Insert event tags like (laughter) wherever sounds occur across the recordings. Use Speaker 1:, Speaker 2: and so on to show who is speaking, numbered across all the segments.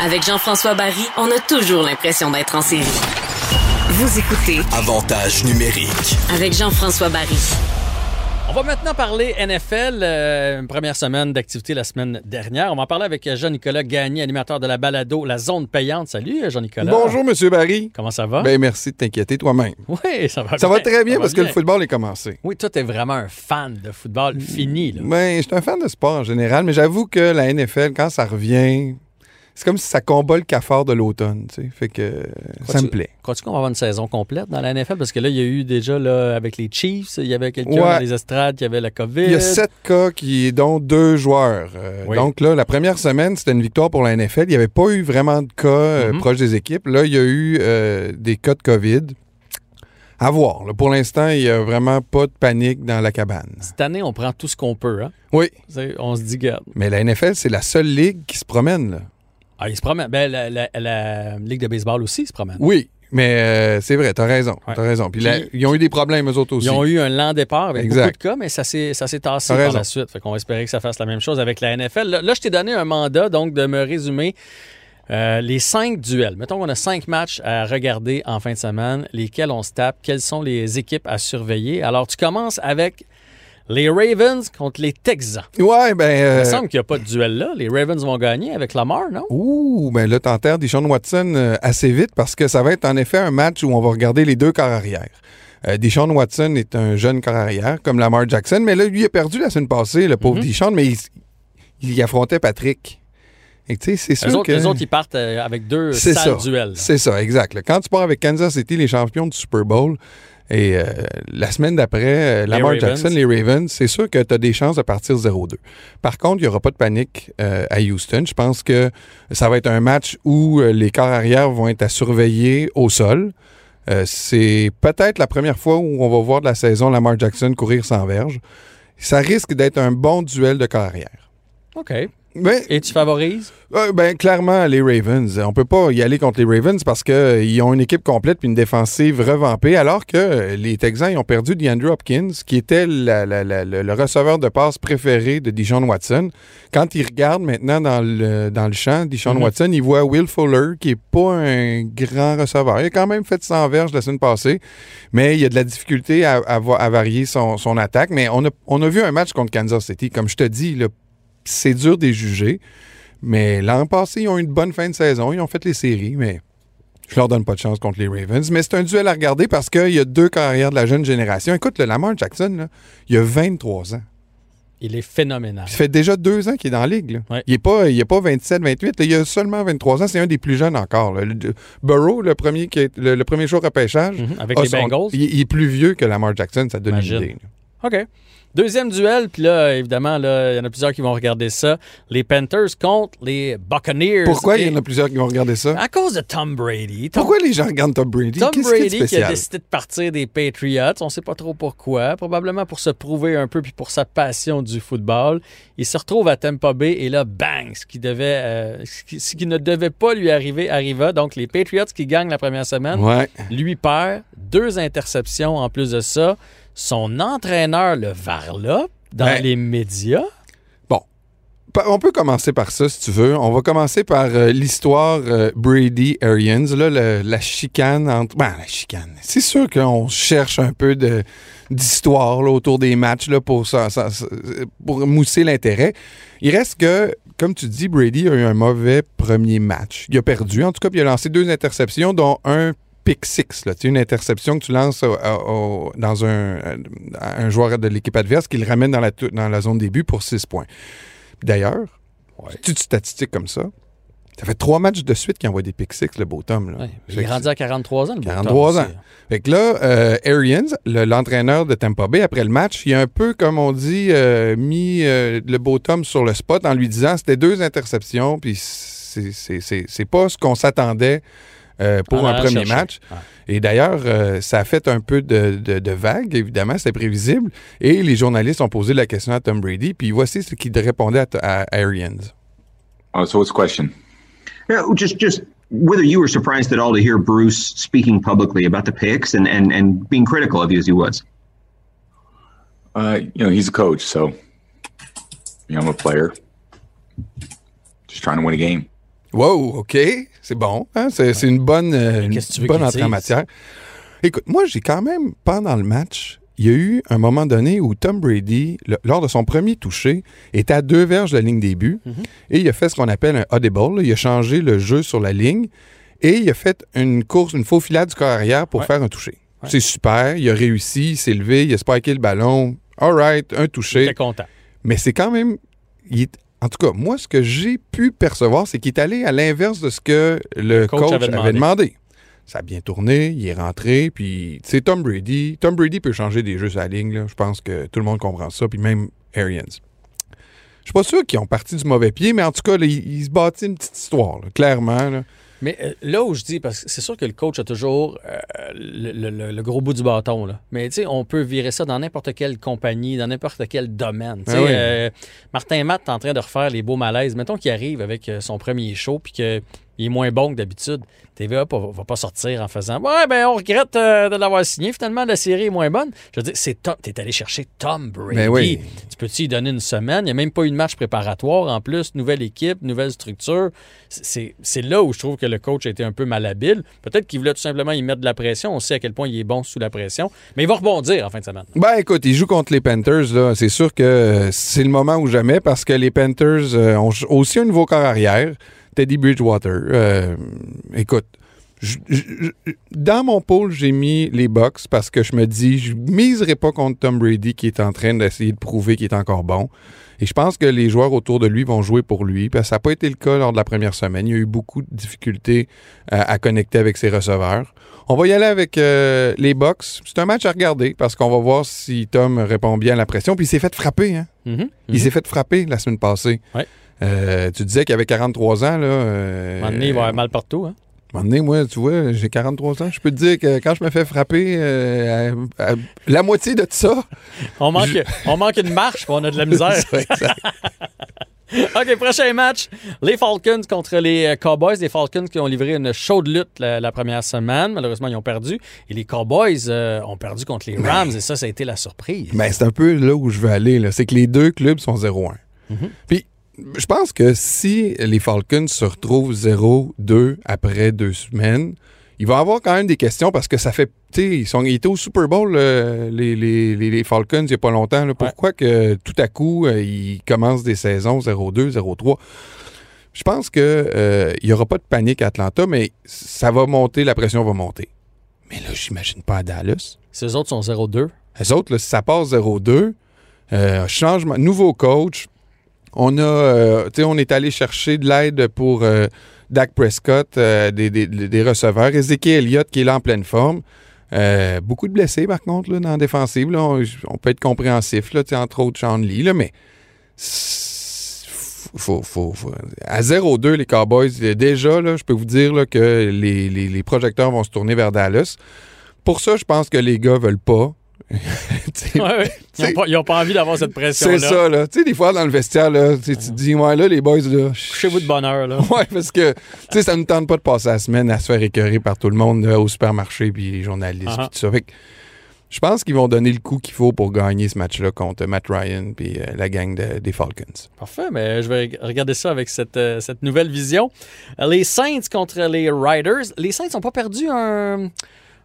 Speaker 1: Avec Jean-François Barry, on a toujours l'impression d'être en série. Vous écoutez
Speaker 2: Avantage numérique.
Speaker 1: avec Jean-François Barry.
Speaker 3: On va maintenant parler NFL. euh, une première semaine d'activité la semaine dernière. On va en parler avec Jean-Nicolas Gagné, animateur de la balado La Zone Payante. Salut, Jean-Nicolas.
Speaker 4: Bonjour, Monsieur Barry.
Speaker 3: Comment ça va?
Speaker 4: Ben, merci de t'inquiéter toi-même.
Speaker 3: oui, ça va
Speaker 4: Ça va très bien
Speaker 3: Ça
Speaker 4: parce que le football est commencé.
Speaker 3: Oui, toi, t'es vraiment un fan de football fini. Là.
Speaker 4: Ben, je suis un fan de sport en général, mais j'avoue que la NFL, quand ça revient, c'est comme si ça combat le cafard de l'automne, tu sais. Fait que ça me plaît.
Speaker 3: Crois-tu qu'on va avoir une saison complète dans la NFL? Parce que là, il y a eu déjà, là, avec les Chiefs, il y avait quelqu'un
Speaker 4: Ouais.
Speaker 3: dans les estrades qui avait la COVID.
Speaker 4: Il y a sept cas qui, dont deux joueurs. Euh,
Speaker 3: Oui.
Speaker 4: Donc là, la première semaine, c'était une victoire pour la NFL. Il n'y avait pas eu vraiment de cas euh,
Speaker 3: Mhm.
Speaker 4: proches des équipes. Là, il y a eu euh, des cas de COVID. À voir. là. Pour l'instant, il n'y a vraiment pas de panique dans la cabane.
Speaker 3: Cette année, on prend tout ce qu'on peut. Hein?
Speaker 4: Oui.
Speaker 3: On se dit, garde.
Speaker 4: Mais la NFL, c'est la seule ligue qui se promène. Là.
Speaker 3: Ah, il se promène. Ben, la, la- la Ligue de baseball aussi se promène.
Speaker 4: Oui, mais euh, c'est vrai, t'as raison.
Speaker 3: Ouais.
Speaker 4: T'as raison. Puis, là, ils ont eu des problèmes, eux autres aussi.
Speaker 3: Ils ont eu un lent départ avec
Speaker 4: Exact.
Speaker 3: beaucoup de cas, mais ça s'est, tassé
Speaker 4: T'as
Speaker 3: par
Speaker 4: raison.
Speaker 3: la suite. Fait qu'on va espérer que ça fasse la même chose avec la NFL. Là, là, je t'ai donné un mandat, donc, de me résumer euh, les cinq duels. Mettons qu'on a cinq matchs à regarder en fin de semaine, lesquels on se tape, quelles sont les équipes à surveiller. Alors, tu commences avec les Ravens contre les Texans.
Speaker 4: Ouais, ben.
Speaker 3: Il
Speaker 4: euh,
Speaker 3: me semble qu'il n'y a pas de duel là. Les Ravens vont gagner avec Lamar, non?
Speaker 4: Ouh, ben là, t'enterres Deshaun Watson euh, assez vite parce que ça va être en effet un match où on va regarder les deux corps arrière. Euh, Deshaun Watson est un jeune corps arrière, comme Lamar Jackson, mais là, lui a perdu la semaine passée, le pauvre. Deshaun, mais il, il y affrontait Patrick. Et tu sais, c'est sûr
Speaker 3: autres,
Speaker 4: que...
Speaker 3: eux autres, ils partent euh, avec deux sales
Speaker 4: ça.
Speaker 3: duels.
Speaker 4: C'est ça, exact. Quand tu pars avec Kansas City, les champions du Super Bowl, et euh, la semaine d'après, euh, Lamar
Speaker 3: Ravens.
Speaker 4: Jackson, les Ravens, c'est sûr que tu as des chances de partir 0-2. Par contre, il n'y aura pas de panique euh, à Houston. Je pense que ça va être un match où les corps arrière vont être à surveiller au sol. C'est peut-être la première fois où on va voir de la saison Lamar Jackson courir sans verge. Ça risque d'être un bon duel de corps arrière.
Speaker 3: OK. Et tu favorises?
Speaker 4: euh, ben, clairement, les Ravens. On peut pas y aller contre les Ravens parce qu'ils ont une équipe complète puis une défensive revampée, alors que euh, les Texans ils ont perdu DeAndre Hopkins, qui était la- la- la- le, le receveur de passe préféré de Dijon Watson. Quand il regarde maintenant dans le, dans le champ, Dijon
Speaker 3: Mhm.
Speaker 4: Watson, il voit Will Fuller, qui est pas un grand receveur. Il a quand même fait 100 verges la semaine passée, mais il a de la difficulté à, à va- à varier son, son attaque. Mais on a, on a vu un match contre Kansas City. Comme je te dis, là, c'est dur de les juger. Mais l'an passé, ils ont eu une bonne fin de saison. Ils ont fait les séries, mais je leur donne pas de chance contre les Ravens. Mais c'est un duel à regarder parce qu'il y a deux carrières de la jeune génération. Écoute, le Lamar Jackson, là, il a 23 ans.
Speaker 3: Il est phénoménal.
Speaker 4: Ça fait déjà deux ans qu'il est dans la ligue. là.
Speaker 3: Ouais.
Speaker 4: Il n'est pas, il est pas 27, 28. là. il a seulement 23 ans. C'est un des plus jeunes encore. là. Le- Burrow, le premier, qui est- le, le premier jour repêchage,
Speaker 3: Mhm, Avec les
Speaker 4: son-
Speaker 3: Bengals.
Speaker 4: il, il est plus vieux que Lamar Jackson. Ça donne
Speaker 3: Imagine.
Speaker 4: une idée. là.
Speaker 3: OK. Deuxième duel, puis là, évidemment, là, il y en a plusieurs qui vont regarder ça. Les Panthers contre les Buccaneers.
Speaker 4: Pourquoi
Speaker 3: Et-
Speaker 4: il y en a plusieurs qui vont regarder ça?
Speaker 3: À cause de Tom Brady. Tom,
Speaker 4: Pourquoi les gens regardent Tom Brady?
Speaker 3: Tom Brady qui a décidé de partir des Patriots, on sait pas trop pourquoi, probablement pour se prouver un peu puis pour sa passion du football. Il se retrouve à Tampa Bay et là, bang, ce qui devait, euh, ce, qui, ce qui ne devait pas lui arriver arriva. Donc les Patriots qui gagnent la première semaine,
Speaker 4: Ouais.
Speaker 3: lui perd deux interceptions en plus de ça. Son entraîneur le varlope dans
Speaker 4: Ouais.
Speaker 3: les médias?
Speaker 4: Pa- On peut commencer par ça, si tu veux. On va commencer par euh, l'histoire euh, Brady-Arians, là, le- la chicane entre... Ben, la chicane. C'est sûr qu'on cherche un peu de d'histoire autour des matchs là, pour, ça, ça- ça- pour mousser l'intérêt. Il reste que, comme tu dis, Brady a eu un mauvais premier match. Il a perdu, en tout cas, puis il a lancé deux interceptions, dont un pick six, là, une interception que tu lances au- au- dans un, un joueur de l'équipe adverse qui le ramène dans la, dans la zone début pour six points. D'ailleurs, toute statistique comme ça, ça fait trois matchs de suite qu'il envoie des pick six, le beau Tom. Là.
Speaker 3: Ouais, il est rendu à 43 ans. le beau
Speaker 4: 43
Speaker 3: Tom
Speaker 4: ans.
Speaker 3: aussi.
Speaker 4: Fait que là, euh, Arians, le- l'entraîneur de Tampa Bay, après le match, il a un peu, comme on dit, euh, mis euh, le beau Tom sur le spot en lui disant c'était deux interceptions, puis c'est- c'est c'est- c'est pas ce qu'on s'attendait euh, pour un premier
Speaker 3: chercher.
Speaker 4: match.
Speaker 3: Ouais.
Speaker 4: Et d'ailleurs, euh, ça a fait un peu de, de, de vague, évidemment, c'était prévisible. Et les journalistes ont posé la question à Tom Brady, puis voici ce qu'il répondait à, à Arians.
Speaker 5: Oh, so what's the question?
Speaker 6: Yeah, just just whether you were surprised at all to hear Bruce speaking publicly about the picks and, and, and being critical of you as he was.
Speaker 5: Uh, you know, he's a coach, so you know, I'm a player. Just trying to win a game.
Speaker 4: Wow, OK, c'est bon. hein, C'est une bonne, euh, une bonne entrée en matière. Écoute, moi, j'ai quand même, pendant le match, il y a eu un moment donné où Tom Brady, le- lors de son premier toucher, était à deux verges de la ligne des buts
Speaker 3: Mhm.
Speaker 4: et il a fait ce qu'on appelle un audible. là. Il a changé le jeu sur la ligne et il a fait une course, une faux filade du corps arrière pour
Speaker 3: Ouais.
Speaker 4: faire un toucher.
Speaker 3: Ouais.
Speaker 4: C'est super. Il a réussi, il s'est levé, il a spiké le ballon. All right, un touché.
Speaker 3: J'étais content.
Speaker 4: Mais c'est quand même. il est- en tout cas, moi, ce que j'ai pu percevoir, c'est qu'il est allé à l'inverse de ce que le
Speaker 3: coach
Speaker 4: coach,
Speaker 3: avait
Speaker 4: avait,
Speaker 3: demandé.
Speaker 4: Ça a bien tourné, il est rentré, puis c'est Tom Brady. Tom Brady peut changer des jeux la ligne, là. je pense que tout le monde comprend ça, puis même Arians. Je suis pas sûr qu'ils ont parti du mauvais pied, mais en tout cas, là, il, il se bâtit une petite histoire, là, clairement.
Speaker 3: Mais euh, là où je dis, parce que c'est sûr que le coach a toujours euh, le, le- le- le gros bout du bâton. Là. Mais tu sais, on peut virer ça dans n'importe quelle compagnie, dans n'importe quel domaine.
Speaker 4: Ah oui.
Speaker 3: euh, Martin Matt est en train de refaire les beaux malaises. Mettons qu'il arrive avec son premier show puis qu'il est moins bon que d'habitude. TVA va, va pas sortir en faisant Ouais, ben on regrette euh, de l'avoir signé. Finalement, la série est moins bonne. Je veux dire, c'est Tom. T'es allé chercher Tom Brady.
Speaker 4: Ben oui.
Speaker 3: Tu peux-tu y donner une semaine? Il n'y a même pas eu de match préparatoire. En plus, nouvelle équipe, nouvelle structure. C'est là où je trouve que le coach a été un peu malhabile. Peut-être qu'il voulait tout simplement y mettre de la pression. On sait à quel point il est bon sous la pression. Mais il va rebondir en fin de semaine.
Speaker 4: Ben écoute, ils jouent contre les Panthers, là. C'est sûr que c'est le moment ou jamais parce que les Panthers euh, ont aussi un nouveau corps arrière, Teddy Bridgewater. Euh, écoute, je- je- je- dans mon pôle, j'ai mis les Bucks parce que je me dis, je miserai pas contre Tom Brady qui est en train d'essayer de prouver qu'il est encore bon. Et je pense que les joueurs autour de lui vont jouer pour lui. Parce que ça n'a pas été le cas lors de la première semaine. Il y a eu beaucoup de difficultés euh, à connecter avec ses receveurs. On va y aller avec euh, les Bucks. C'est un match à regarder parce qu'on va voir si Tom répond bien à la pression. Puis il s'est fait frapper. Hein?
Speaker 3: Mhm.
Speaker 4: Il s'est fait frapper la semaine passée.
Speaker 3: Ouais.
Speaker 4: Euh, tu disais qu'il avait 43 ans. Là, euh,
Speaker 3: À un moment donné, il va avoir mal partout. Hein?
Speaker 4: un moment donné, moi, tu vois, j'ai 43 ans. Je peux te dire que quand je me fais frapper, euh, à- à- la moitié de ça. (laughs)
Speaker 3: On, manque, (laughs) on manque une marche, on a de la (laughs) misère. OK, prochain match. Les Falcons contre les euh, Cowboys. Les Falcons qui ont livré une chaude lutte la, la première semaine. Malheureusement, ils ont perdu. Et les Cowboys euh, ont perdu contre les Rams. Et ça, ça a été la surprise.
Speaker 4: Ben, c'est un peu là où je veux aller. là. C'est que les deux clubs sont 0-1.
Speaker 3: Mhm.
Speaker 4: Puis, je pense que si les Falcons se retrouvent 0-2 après deux semaines, il va y avoir quand même des questions parce que ça fait. Tu sais, ils, sont- ils étaient au Super Bowl, euh, les, les- les- les Falcons, il n'y a pas longtemps. là. Pourquoi que tout à coup, euh, ils commencent des saisons 0-2, 0-3? Je pense qu'il n'y aura pas de panique à Atlanta, mais ça va monter, la pression va monter. Mais là, j'imagine pas à Dallas.
Speaker 3: Ces autres sont 0-2.
Speaker 4: Les autres, là, si ça passe 0-2, euh, changement, nouveau coach. On a, euh, tu sais, on est allé chercher de l'aide pour euh, Dak Prescott, euh, des, receveurs. Ezekiel Elliott qui est là en pleine forme. Beaucoup de blessés, par contre, là, dans la défensive. on, peut être compréhensif, là, entre autres Sean Lee, là, mais à 0-2, les Cowboys, déjà, je peux vous dire que les projecteurs vont se tourner vers Dallas. Pour ça, je pense que les gars veulent pas. (laughs)
Speaker 3: Ouais, ouais. Ils pas, ont pas envie d'avoir cette pression-là.
Speaker 4: c'est ça, là. Tu sais, des fois, dans le vestiaire, là, tu te dis, ouais, là, les boys, là.
Speaker 3: Couchez-vous de bonheur. Là. (laughs)
Speaker 4: Ouais, parce que, tu sais, ça ne nous tente pas de passer la semaine à se faire écœurer par tout le monde là, au supermarché, puis les journalistes,
Speaker 3: Uh-huh.
Speaker 4: puis tout ça. Fait que je pense qu'ils vont donner le coup qu'il faut pour gagner ce match-là contre Matt Ryan puis euh, la gang de- des Falcons.
Speaker 3: Parfait, mais je vais regarder ça avec cette, euh, cette nouvelle vision. Les Saints contre les Riders. Les Saints n'ont pas perdu un.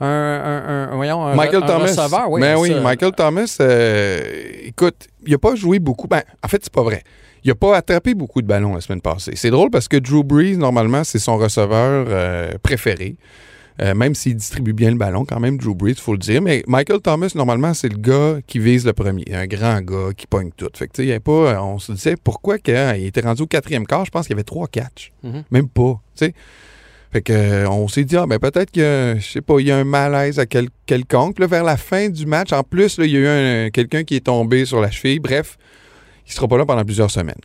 Speaker 3: Un, un- un- voyons, un,
Speaker 4: Michael
Speaker 3: un
Speaker 4: Thomas.
Speaker 3: receveur. Oui,
Speaker 4: ben oui,
Speaker 3: ça.
Speaker 4: Michael Thomas, euh, écoute, il n'a pas joué beaucoup. Ben, en fait, c'est pas vrai. Il n'a pas attrapé beaucoup de ballons la semaine passée. C'est drôle parce que Drew Brees, normalement, c'est son receveur euh, préféré. Euh, même s'il distribue bien le ballon, quand même, Drew Brees, il faut le dire. Mais Michael Thomas, normalement, c'est le gars qui vise le premier. Un grand gars qui pogne tout. Fait que, tu sais, pas, on se disait pourquoi quand il était rendu au quatrième quart, je pense qu'il y avait trois catchs.
Speaker 3: Mhm.
Speaker 4: Même pas. tu sais. Euh, on s'est dit, ah, ben, peut-être que, je sais y a un malaise à quel- quelconque. Vers la fin du match, en plus, il y a eu un- quelqu'un qui est tombé sur la cheville. Bref, il sera pas là pendant plusieurs semaines.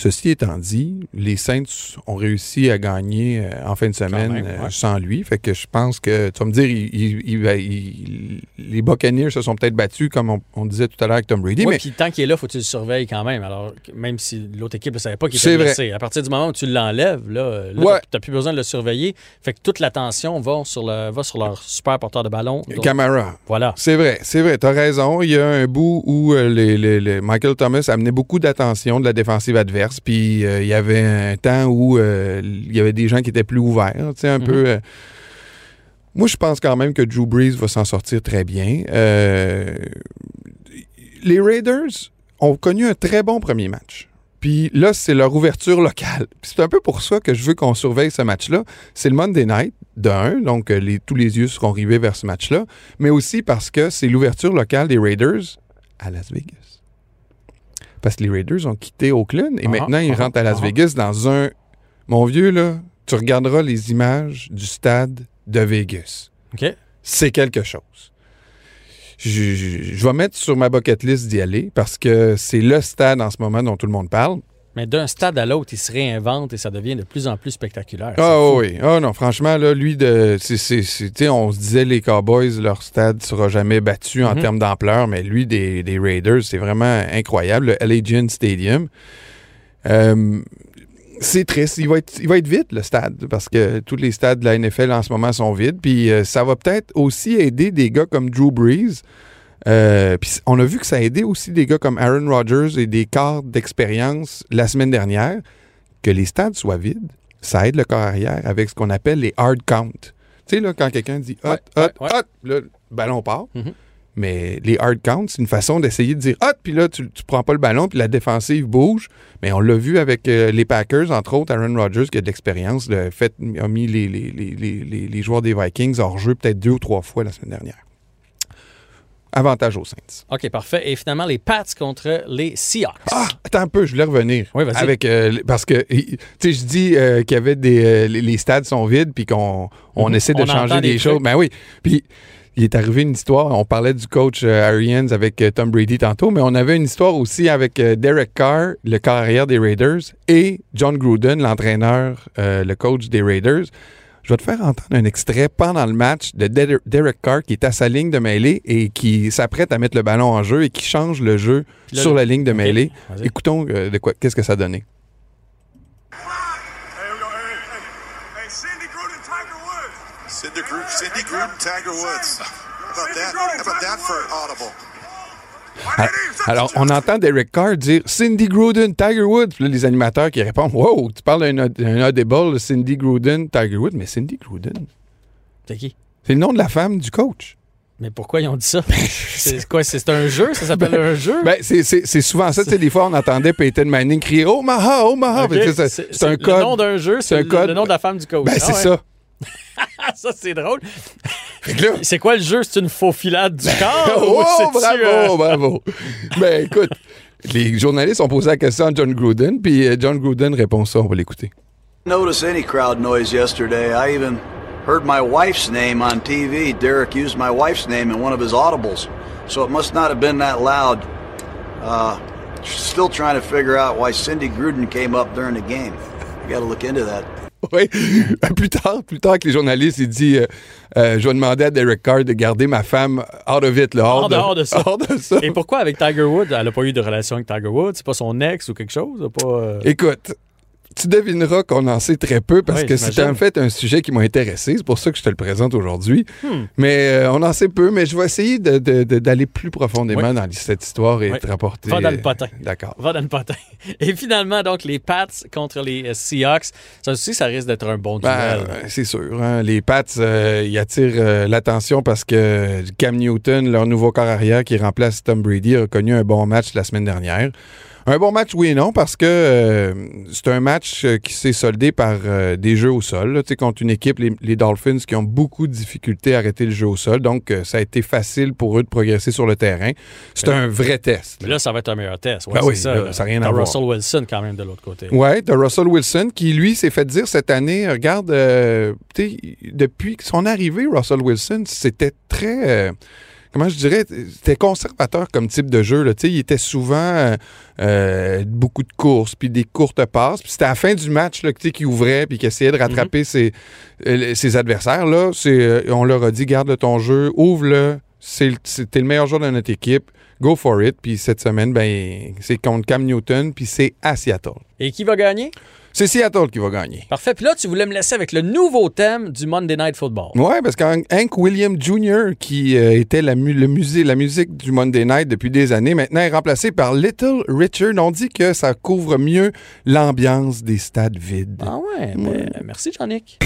Speaker 4: Ceci étant dit, les Saints ont réussi à gagner euh, en fin de semaine
Speaker 3: même,
Speaker 4: euh,
Speaker 3: ouais.
Speaker 4: sans lui. Fait que je pense que, tu vas me dire, il- il- il va- il- les Buccaneers se sont peut-être battus, comme on, on disait tout à l'heure avec Tom Brady.
Speaker 3: Oui,
Speaker 4: mais
Speaker 3: puis tant qu'il est là, faut que tu le surveilles quand même. Alors, même si l'autre équipe ne savait pas qu'il était blessé. À partir du moment où tu l'enlèves, là, là
Speaker 4: Ouais.
Speaker 3: tu n'as plus besoin de le surveiller. Fait que toute l'attention va sur, le, va sur leur super porteur de ballon. Donc,
Speaker 4: Camara,
Speaker 3: voilà.
Speaker 4: C'est vrai, c'est vrai, t'as raison. Il y a un bout où euh, les- les- les- Michael Thomas amenait beaucoup d'attention de la défensive adverse. Puis euh, il y avait un temps où euh, il y avait des gens qui étaient plus ouverts, tu sais, un
Speaker 3: Mhm.
Speaker 4: peu. euh, moi, je pense quand même que Drew Brees va s'en sortir très bien. Euh, les Raiders ont connu un très bon premier match. Puis là, c'est leur ouverture locale. C'est un peu pour ça que je veux qu'on surveille ce match-là. C'est le Monday night, de un, donc les- tous les yeux seront rivés vers ce match-là, mais aussi parce que c'est l'ouverture locale des Raiders à Las Vegas. Parce que les Raiders ont quitté Oakland et
Speaker 3: Ah,
Speaker 4: maintenant ils
Speaker 3: ah,
Speaker 4: rentrent à Las
Speaker 3: ah.
Speaker 4: Vegas dans un... Mon vieux, là, tu regarderas les images du stade de Vegas
Speaker 3: OK.
Speaker 4: c'est quelque chose. Je, je- je vais mettre sur ma bucket list d'y aller parce que c'est le stade en ce moment dont tout le monde parle.
Speaker 3: Mais d'un stade à l'autre, il se réinvente et ça devient de plus en plus spectaculaire.
Speaker 4: Ah oui, ah non, franchement, là, lui, de, c'est, on se disait les Cowboys, leur stade sera jamais battu en
Speaker 3: Mhm.
Speaker 4: termes d'ampleur, mais lui, des, des Raiders, c'est vraiment incroyable. Le Allegiant Stadium. Euh, c'est triste. Il va, être, il va être vide, le stade, parce que tous les stades de la NFL en ce moment sont vides. Puis euh, ça va peut-être aussi aider des gars comme Drew Brees. Euh, puis on a vu que ça a aidé aussi des gars comme Aaron Rodgers et des quarts d'expérience la semaine dernière. Que les stades soient vides, ça aide le corps arrière avec ce qu'on appelle les hard count. Tu sais, là, quand quelqu'un dit hot,
Speaker 3: Ouais,
Speaker 4: hot,
Speaker 3: ouais, ouais.
Speaker 4: hot, là, le ballon part.
Speaker 3: Mhm.
Speaker 4: Mais les hard counts, c'est une façon d'essayer de dire hot, puis là, tu, tu prends pas le ballon, puis la défensive bouge. Mais on l'a vu avec euh, les Packers, entre autres, Aaron Rodgers, qui a de l'expérience, le fait, a mis les, les, les, les, les- les joueurs des Vikings hors jeu peut-être deux ou trois fois la semaine dernière. Avantage aux Saints.
Speaker 3: OK, parfait. Et finalement, les Pats contre les Seahawks.
Speaker 4: Ah, attends un peu, je voulais revenir.
Speaker 3: Oui, vas-y.
Speaker 4: Avec, euh, parce que, tu sais, je dis euh, qu'il y avait des. euh, les, stades sont vides, puis qu'on on
Speaker 3: Mhm.
Speaker 4: essaie de
Speaker 3: On
Speaker 4: changer des,
Speaker 3: des
Speaker 4: choses. Ben oui. Puis, il est arrivé une histoire. On parlait du coach euh, Arians avec euh, Tom Brady tantôt, mais on avait une histoire aussi avec euh, Derek Carr, le carrière des Raiders, et John Gruden, l'entraîneur, le coach des Raiders. Je vais te faire entendre un extrait pendant le match de Der- Derek Carr qui est à sa ligne de mêlée et qui s'apprête à mettre le ballon en jeu et qui change le jeu
Speaker 3: Là,
Speaker 4: sur la ligne de mêlée. Écoutons euh, de quoi, qu'est-ce que ça donnait.
Speaker 7: Cindy Woods.
Speaker 8: Cindy Gruden, Tiger Woods. How about
Speaker 7: Cindy
Speaker 8: that?
Speaker 7: Gruden,
Speaker 8: How about that
Speaker 7: Tiger
Speaker 8: for
Speaker 7: Woods.
Speaker 8: an audible?
Speaker 4: Alors, on entend Derek Carr dire Cindy Gruden, Tiger Woods. Puis là, les animateurs qui répondent Wow, tu parles d'un audible, Cindy Gruden, Tiger Woods. Mais Cindy Gruden,
Speaker 3: C'est qui?
Speaker 4: c'est le nom de la femme du coach.
Speaker 3: Mais pourquoi ils ont dit ça? c'est quoi? C'est un jeu? Ça s'appelle un jeu?
Speaker 4: Ben, c'est- souvent ça. Des fois, on entendait Peyton Manning crier Omaha, Omaha.
Speaker 3: OK,
Speaker 4: Ben, tu sais, C'est un
Speaker 3: Le nom d'un jeu,
Speaker 4: C'est
Speaker 3: le,
Speaker 4: code.
Speaker 3: le nom de la femme du coach.
Speaker 4: Ben,
Speaker 3: Ah
Speaker 4: c'est
Speaker 3: ouais.
Speaker 4: ça.
Speaker 3: Ah, (laughs) ça, c'est drôle. C'est quoi le jeu? C'est une faux filade du corps? (laughs)
Speaker 4: oh,
Speaker 3: ou
Speaker 4: bravo,
Speaker 3: euh,
Speaker 4: bravo. Ben, écoute, les journalistes ont posé la question à John Gruden, puis euh, John Gruden répond ça. On va l'écouter.
Speaker 9: notice any crowd noise yesterday. I even heard my wife's name on TV. Derek used my wife's name in one of his audibles, so it must not have been that loud. Uh, still trying to figure out why Cindy Gruden came up during the game. I got to look into that. (laughs)
Speaker 4: Oui. plus tard, plus tard que les journalistes, il dit euh, euh, Je vais demander à Derek Carr de garder ma femme of it, là, hors,
Speaker 3: En dehors de ça. (laughs)
Speaker 4: hors de ça.
Speaker 3: Et pourquoi avec Tiger Woods? Elle n'a pas eu de relation avec Tiger Woods? C'est pas son ex ou quelque chose? Pas, euh,
Speaker 4: Écoute, tu devineras qu'on en sait très peu parce
Speaker 3: Oui,
Speaker 4: que c'est en fait un sujet qui m'a intéressé. C'est pour ça que je te le présente aujourd'hui.
Speaker 3: Hmm.
Speaker 4: Mais euh, on en sait peu, mais je vais essayer de- de- de- d'aller plus profondément
Speaker 3: Oui.
Speaker 4: dans cette histoire et
Speaker 3: Oui.
Speaker 4: te rapporter.
Speaker 3: Va dans le potin.
Speaker 4: D'accord.
Speaker 3: Va dans le potin. (laughs) Et finalement, donc, les Pats contre les euh, Seahawks. Ça aussi, ça risque d'être un bon duel.
Speaker 4: Ben, euh, c'est sûr. hein. Les Pats, euh, ils attirent euh, l'attention parce que Cam Newton, leur nouveau corps arrière qui remplace Tom Brady, a connu un bon match la semaine dernière. Un bon match, oui et non, parce que euh, c'est un match euh, qui s'est soldé par euh, des jeux au sol. là. Contre une équipe, les, les Dolphins, qui ont beaucoup de difficultés à arrêter le jeu au sol. Donc, euh, ça a été facile pour eux de progresser sur le terrain. C'est un vrai test.
Speaker 3: Mais là, ça va être un meilleur test. Ouais,
Speaker 4: Ben
Speaker 3: c'est
Speaker 4: oui,
Speaker 3: ça.
Speaker 4: là,
Speaker 3: là.
Speaker 4: ça a rien à voir.
Speaker 3: Russell Wilson quand même de l'autre côté.
Speaker 4: Ouais, de Russell Wilson qui, lui, s'est fait dire cette année, regarde, depuis son arrivée, Russell Wilson, c'était très, comment je dirais, c'était conservateur comme type de jeu. Là. Tu sais, Il était souvent euh, euh, beaucoup de courses, puis des courtes passes. Puis c'était à la fin du match qu'il ouvrait, puis qu'il essayait de rattraper ses, euh, ses adversaires. Là, on leur a dit, garde ton jeu, ouvre-le, t'es le meilleur joueur de notre équipe. Go for it. Puis cette semaine, ben, c'est contre Cam Newton, puis c'est à Seattle.
Speaker 3: Et qui va gagner?
Speaker 4: C'est Seattle qui va gagner.
Speaker 3: Parfait. Puis là, tu voulais me laisser avec le nouveau thème du Monday Night Football.
Speaker 4: Ouais, parce qu'Hank William Jr., qui euh, était la, mu- le musée, la musique du Monday Night depuis des années, maintenant est remplacé par Little Richard. On dit que ça couvre mieux l'ambiance des stades vides.
Speaker 3: Ah ouais, ben, merci, Jean-Nic.